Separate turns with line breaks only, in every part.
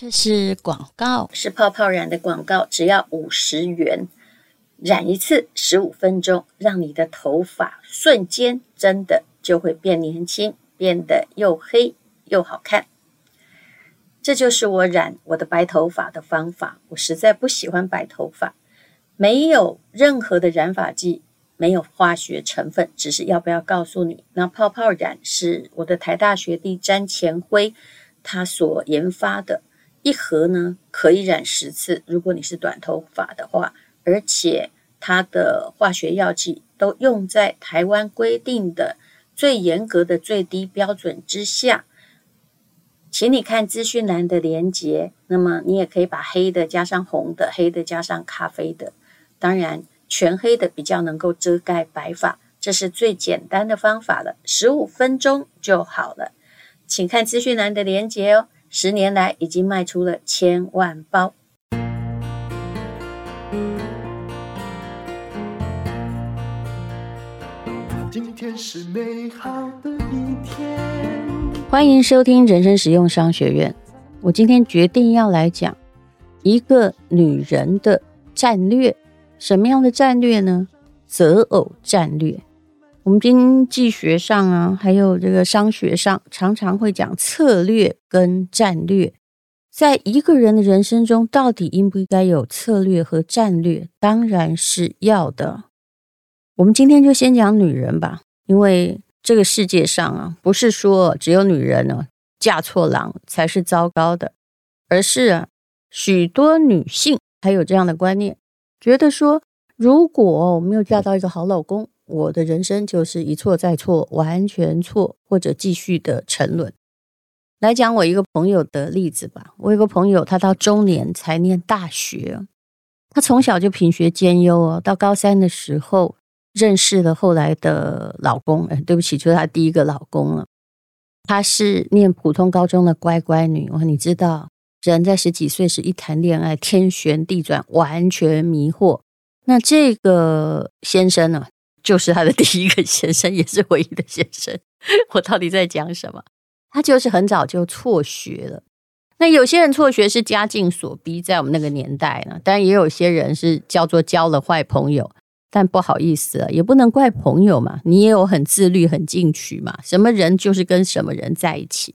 这是广告，
是泡泡染的广告，只要五十元，染一次十五分钟，让你的头发瞬间真的就会变年轻，变得又黑又好看。这就是我染我的白头发的方法。我实在不喜欢白头发，没有任何的染发剂，没有化学成分，只是要不要告诉你，那泡泡染是我的台大学弟詹前辉他所研发的。一盒呢，可以染十次，如果你是短头发的话，而且它的化学药剂都用在台湾规定的最严格的最低标准之下，请你看资讯栏的连接。那么你也可以把黑的加上红的，黑的加上咖啡的，当然全黑的比较能够遮盖白发，这是最简单的方法了，十五分钟就好了。请看资讯栏的连接哦。十年来已经卖出了千万包。
今天是美好的一天。欢迎收听人生实用商学院。我今天决定要来讲一个女人的战略。什么样的战略呢？择偶战略。我们经济学上啊，还有这个商学上，常常会讲策略跟战略。在一个人的人生中，到底应不应该有策略和战略？当然是要的。我们今天就先讲女人吧，因为这个世界上啊，不是说只有女人呢嫁错郎才是糟糕的，而是啊，许多女性还有这样的观念，觉得说，如果我没有嫁到一个好老公，我的人生就是一错再错，完全错，或者继续的沉沦。来讲我一个朋友的例子吧。我有个朋友，他到中年才念大学，他从小就品学兼优哦。到高三的时候，认识了后来的老公，哎，对不起，就是他第一个老公了。他是念普通高中的乖乖女。哇，你知道，人在十几岁时一谈恋爱，天旋地转，完全迷惑。那这个先生呢？就是他的第一个先生，也是唯一的先生。我到底在讲什么？他就是很早就辍学了。那有些人辍学是家境所逼，在我们那个年代呢。但也有些人是叫做交了坏朋友，但不好意思啊，也不能怪朋友嘛。你也有很自律、很进取嘛。什么人就是跟什么人在一起。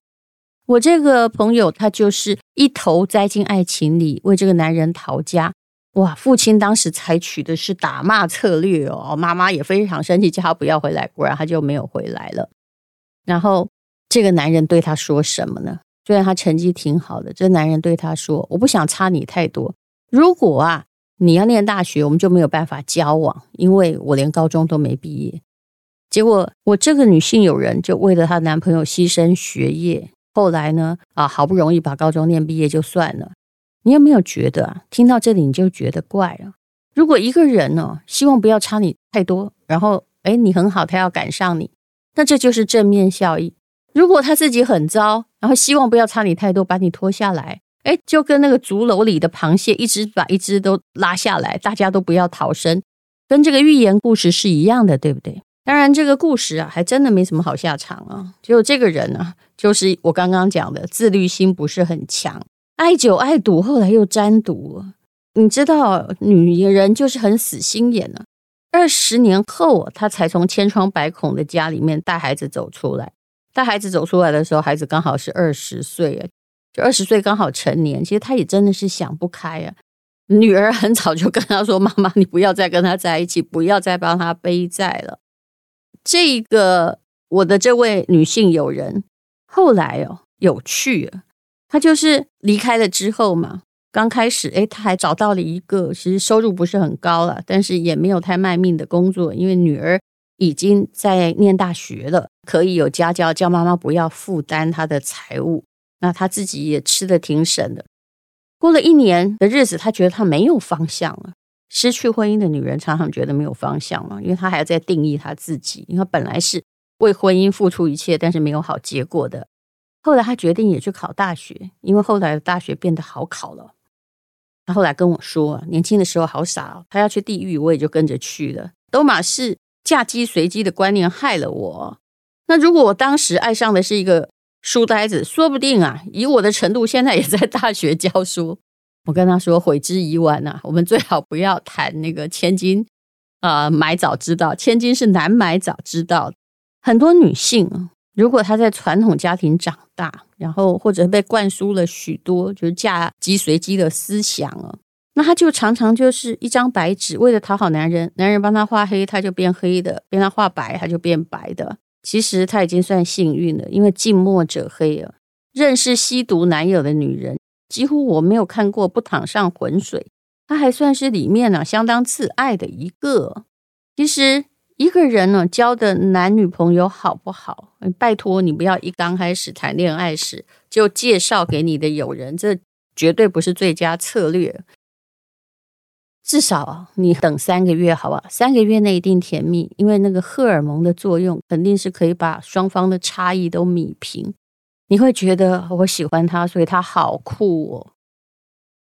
我这个朋友他就是一头栽进爱情里，为这个男人逃家。哇！父亲当时采取的是打骂策略哦，妈妈也非常生气，叫他不要回来，果然他就没有回来了。然后这个男人对他说什么呢？虽然他成绩挺好的，这男人对他说：“我不想差你太多，如果啊你要念大学，我们就没有办法交往，因为我连高中都没毕业。”结果我这个女性友人就为了她男朋友牺牲学业，后来呢啊好不容易把高中念毕业就算了。你有没有觉得啊？听到这里你就觉得怪了。如果一个人呢，希望不要差你太多，然后诶，你很好，他要赶上你，那这就是正面效益。如果他自己很糟，然后希望不要差你太多，把你拖下来，诶，就跟那个竹篓里的螃蟹，一只把一只都拉下来，大家都不要逃生，跟这个寓言故事是一样的，对不对？当然，这个故事啊，还真的没什么好下场啊。就这个人呢，就是我刚刚讲的，自律心不是很强。爱酒爱赌，后来又沾赌。你知道，女人就是很死心眼呢。二十年后，她才从千疮百孔的家里面带孩子走出来。带孩子走出来的时候，孩子刚好是二十岁，就二十岁刚好成年。其实她也真的是想不开啊。女儿很早就跟她说：“妈妈，你不要再跟他在一起，不要再帮他背债了。”这个我的这位女性友人，后来哦，有趣了。他就是离开了之后嘛，刚开始诶，他还找到了一个其实收入不是很高了，但是也没有太卖命的工作，因为女儿已经在念大学了，可以有家教，叫妈妈不要负担他的财务，那他自己也吃的挺省的。过了一年的日子，他觉得他没有方向了。失去婚姻的女人常常觉得没有方向了，因为她还要再定义她自己，因为本来是为婚姻付出一切，但是没有好结果的。后来他决定也去考大学，因为后来的大学变得好考了。他后来跟我说，年轻的时候好傻哦，他要去地狱，我也就跟着去了。都马是嫁鸡随鸡的观念害了我。那如果我当时爱上的是一个书呆子，说不定啊，以我的程度，现在也在大学教书。我跟他说，悔之已晚呐，我们最好不要谈那个千金啊、买早知道，千金是难买早知道。很多女性，如果她在传统家庭长大，然后或者被灌输了许多就是嫁鸡随鸡的思想啊，那她就常常就是一张白纸，为了讨好男人，男人帮她画黑，她就变黑的；帮她画白，她就变白的。其实她已经算幸运了，因为近墨者黑啊。认识吸毒男友的女人。几乎我没有看过不淌上浑水，他还算是里面呢相当自爱的一个。其实一个人呢交的男女朋友好不好，拜托你不要一刚开始谈恋爱时就介绍给你的友人，这绝对不是最佳策略。至少你等三个月，好吧？三个月内一定甜蜜，因为那个荷尔蒙的作用肯定是可以把双方的差异都弭平。你会觉得我喜欢他，所以他好酷哦。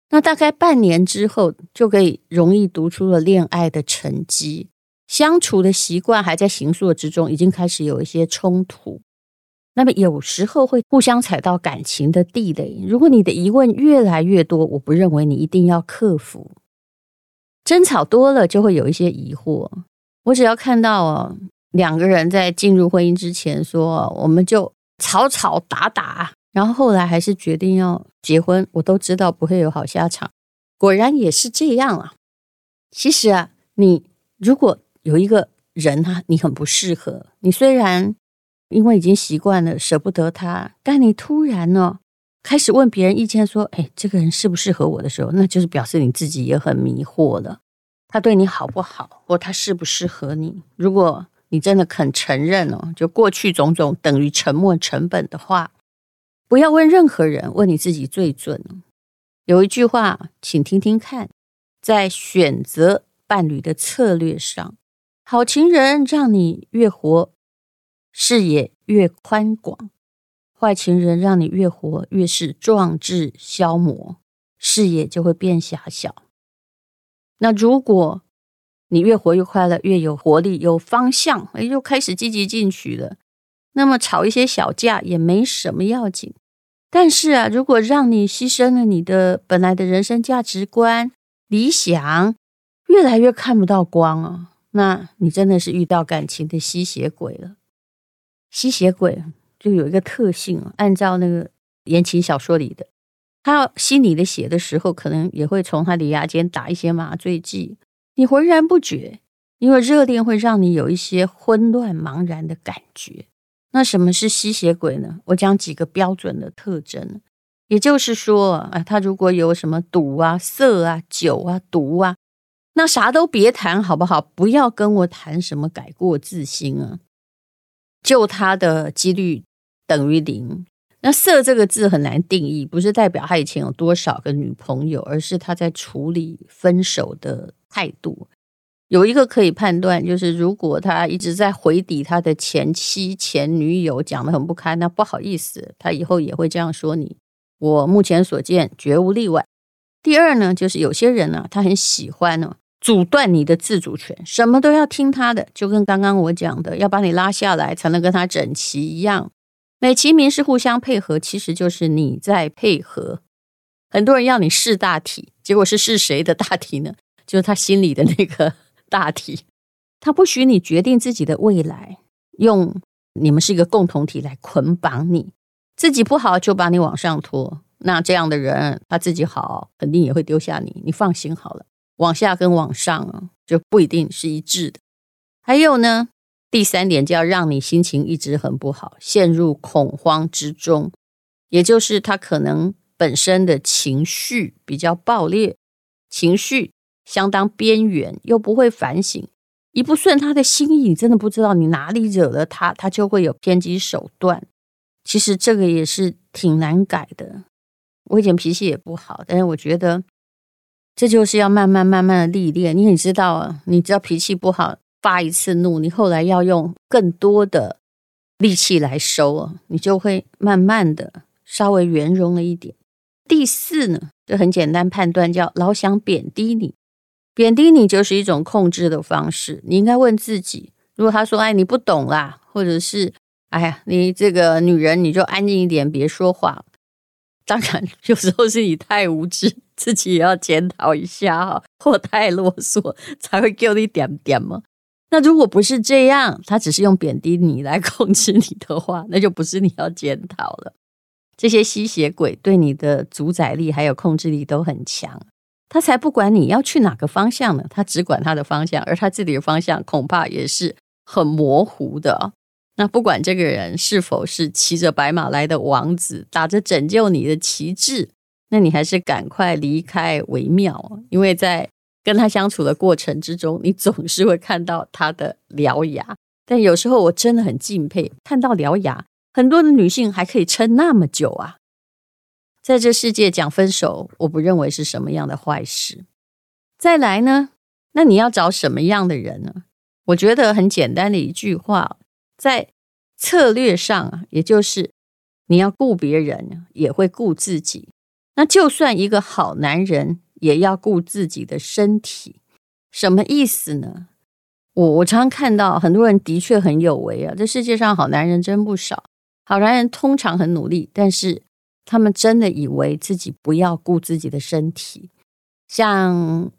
那大概半年之后，就可以容易读出了恋爱的成绩，相处的习惯还在形塑之中，已经开始有一些冲突。那么有时候会互相踩到感情的地雷。如果你的疑问越来越多，我不认为你一定要克服。争吵多了就会有一些疑惑。我只要看到哦，两个人在进入婚姻之前说，我们就。吵吵打打，然后后来还是决定要结婚。我都知道不会有好下场，果然也是这样啊。其实啊，你如果有一个人啊，你很不适合，你虽然因为已经习惯了舍不得他，但你突然呢开始问别人意见，说：“哎，这个人适不适合我的时候，那就是表示你自己也很迷惑了。他对你好不好，或他适不适合你？如果……你真的肯承认哦，就过去种种等于沉没成本的话，不要问任何人，问你自己最准。有一句话，请听听看，在选择伴侣的策略上，好情人让你越活视野越宽广，坏情人让你越活越是壮志消磨，视野就会变狭小。那如果你越活越快乐，越有活力，有方向，哎，又开始积极进取了。那么吵一些小架也没什么要紧。但是啊，如果让你牺牲了你的本来的人生价值观、理想，越来越看不到光啊，那你真的是遇到感情的吸血鬼了。吸血鬼就有一个特性，按照那个言情小说里的，他要吸你的血的时候，可能也会从他的牙间打一些麻醉剂。你浑然不觉，因为热恋会让你有一些混乱茫然的感觉。那什么是吸血鬼呢？我讲几个标准的特征，也就是说啊，他如果有什么赌啊、色啊、酒啊、毒啊，那啥都别谈，好不好？不要跟我谈什么改过自新啊，救他的几率等于零。那色这个字很难定义，不是代表他以前有多少个女朋友，而是他在处理分手的。态度有一个可以判断，就是如果他一直在回抵他的前妻、前女友，讲得很不堪，那不好意思，他以后也会这样说你。我目前所见绝无例外。第二呢，就是有些人呢、他很喜欢呢阻断你的自主权，什么都要听他的，就跟刚刚我讲的，要把你拉下来才能跟他整齐一样。美其名是互相配合，其实就是你在配合。很多人要你试大体，结果是试谁的大体呢？就是他心里的那个 大体，他不许你决定自己的未来，用你们是一个共同体来捆绑你，自己不好就把你往上拖。那这样的人，他自己好，肯定也会丢下你。你放心好了，往下跟往上啊就不一定是一致的。还有呢，第三点就要让你心情一直很不好，陷入恐慌之中，也就是他可能本身的情绪比较暴烈，情绪。相当边缘，又不会反省，一不顺他的心意，真的不知道你哪里惹了他，他就会有偏激手段。其实这个也是挺难改的。我以前脾气也不好，但是我觉得这就是要慢慢慢慢的历练。你也知道啊，你知道脾气不好，发一次怒，你后来要用更多的力气来收啊，你就会慢慢的稍微圆融了一点。第四呢，就很简单判断，叫老想贬低你。贬低你就是一种控制的方式。你应该问自己：如果他说“哎，你不懂啦”，或者是哎呀，你这个女人你就安静一点，别说话。当然，有时候是你太无知，自己也要检讨一下哈，或太啰嗦才会给你点点嘛。那如果不是这样，他只是用贬低你来控制你的话，那就不是你要检讨了。这些吸血鬼对你的主宰力还有控制力都很强，他才不管你要去哪个方向呢，他只管他的方向，而他自己的方向恐怕也是很模糊的。那不管这个人是否是骑着白马来的王子，打着拯救你的旗帜，那你还是赶快离开为妙，因为在跟他相处的过程之中，你总是会看到他的獠牙。但有时候我真的很敬佩，看到獠牙，很多的女性还可以撑那么久啊。在这世界讲分手，我不认为是什么样的坏事。再来呢，那你要找什么样的人呢？我觉得很简单的一句话。在策略上啊，也就是你要顾别人，也会顾自己。那就算一个好男人，也要顾自己的身体。什么意思呢？我我常常看到很多人的确很有为啊，这世界上好男人真不少。好男人通常很努力，但是他们真的以为自己不要顾自己的身体。像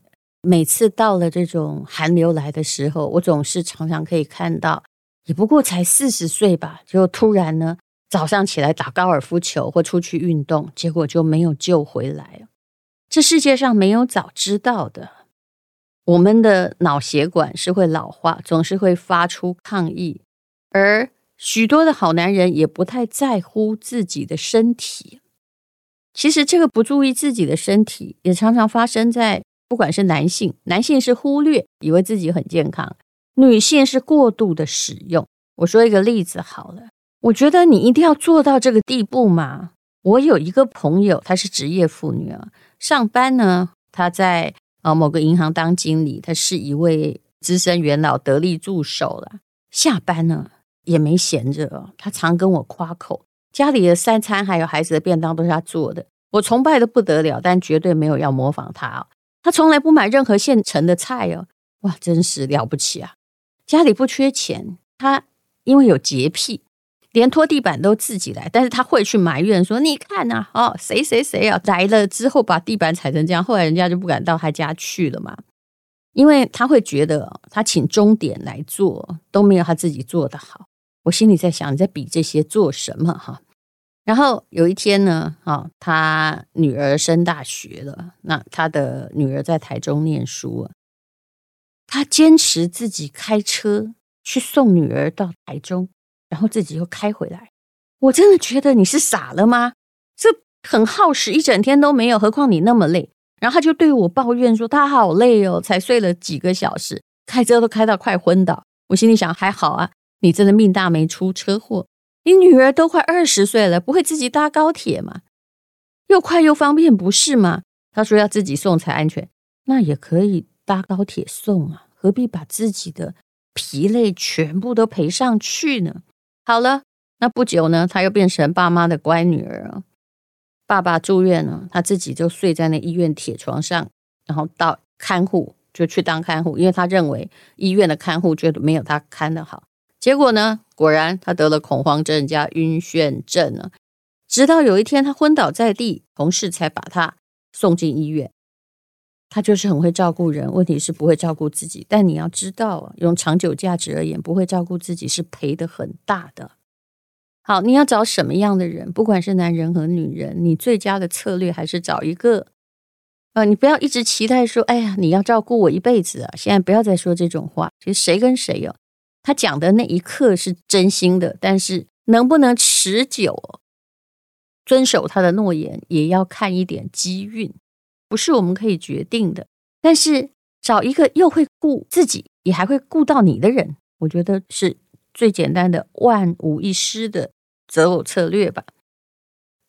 每次到了这种寒流来的时候，我总是常常可以看到。也不过才四十岁吧，就突然呢，早上起来打高尔夫球或出去运动，结果就没有救回来。这世界上没有早知道的，我们的脑血管是会老化，总是会发出抗议，而许多的好男人也不太在乎自己的身体。其实这个不注意自己的身体，也常常发生在不管是男性，男性是忽略，以为自己很健康。女性是过度的使用。我说一个例子好了，我觉得你一定要做到这个地步嘛。我有一个朋友，她是职业妇女啊，上班呢，她在呃某个银行当经理，她是一位资深元老得力助手了。下班呢也没闲着，她常跟我夸口，家里的三餐还有孩子的便当都是她做的，我崇拜的不得了，但绝对没有要模仿她哦。她从来不买任何现成的菜哦，哇，真是了不起啊！家里不缺钱，她因为有洁癖，连拖地板都自己来。但是他会去埋怨说：“你看呐、啊，哦，谁谁谁啊来了之后把地板踩成这样，后来人家就不敢到他家去了嘛。因为他会觉得他请钟点来做都没有他自己做的好。我心里在想，你在比这些做什么哈？然后有一天呢，啊，他女儿升大学了，那他的女儿在台中念书。他坚持自己开车去送女儿到台中，然后自己又开回来。我真的觉得你是傻了吗？这很耗时，一整天都没有，何况你那么累。然后他就对我抱怨说：“他好累哦，才睡了几个小时，开车都开到快昏倒。”我心里想：还好啊，你真的命大没出车祸。你女儿都快二十岁了，不会自己搭高铁吗？又快又方便，不是吗？他说要自己送才安全，那也可以。搭高铁送啊，何必把自己的疲累全部都赔上去呢？好了，那不久呢，她又变成爸妈的乖女儿了。爸爸住院了，她自己就睡在那医院铁床上，然后到看护就去当看护，因为她认为医院的看护觉得没有她看的好。结果呢，果然她得了恐慌症加晕眩症了。直到有一天她昏倒在地，同事才把她送进医院。他就是很会照顾人，问题是不会照顾自己。但你要知道，用长久价值而言，不会照顾自己是赔的很大的。好，你要找什么样的人？不管是男人和女人，你最佳的策略还是找一个。呃，你不要一直期待说，哎呀，你要照顾我一辈子啊！现在不要再说这种话。其实谁跟谁哦，他讲的那一刻是真心的，但是能不能持久，遵守他的诺言，也要看一点机运。不是我们可以决定的，但是找一个又会顾自己，也还会顾到你的人，我觉得是最简单的万无一失的择偶策略吧。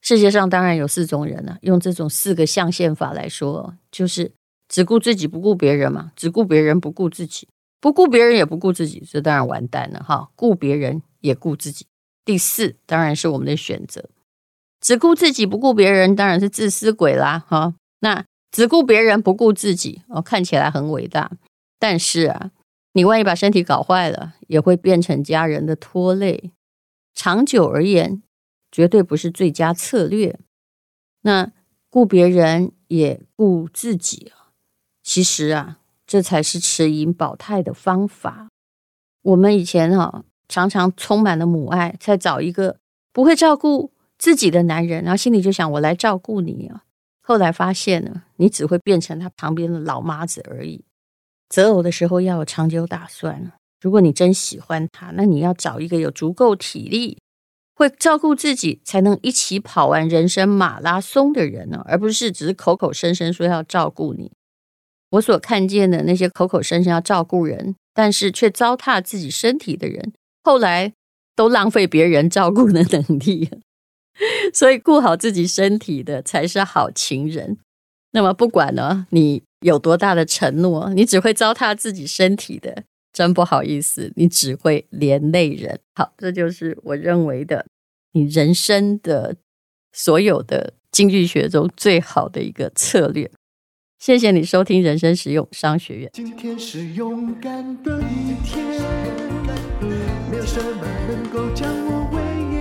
世界上当然有四种人了，用这种四个象限法来说，就是只顾自己不顾别人嘛，只顾别人不顾自己，不顾别人也不顾自己，这当然完蛋了哈。顾别人也顾自己，第四当然是我们的选择，只顾自己不顾别人，当然是自私鬼啦哈。那只顾别人不顾自己，哦，看起来很伟大，但是啊，你万一把身体搞坏了，也会变成家人的拖累。长久而言，绝对不是最佳策略。那顾别人也顾自己啊，其实啊，这才是持盈保泰的方法。我们以前哈，常常充满了母爱，再找一个不会照顾自己的男人，然后心里就想我来照顾你啊。后来发现呢，你只会变成他旁边的老妈子而已。择偶的时候要有长久打算。如果你真喜欢他，那你要找一个有足够体力、会照顾自己，才能一起跑完人生马拉松的人呢，而不是只是口口声声说要照顾你。我所看见的那些口口声声要照顾人，但是却糟蹋自己身体的人，后来都浪费别人照顾的能力。所以顾好自己身体的才是好情人。那么不管呢，你有多大的承诺，你只会糟蹋自己身体的。真不好意思，你只会连累人。好，这就是我认为的你人生的所有的经济学中最好的一个策略。谢谢你收听人生实用商学院。今天是勇敢的一天，没有什么能够将我为难。今天是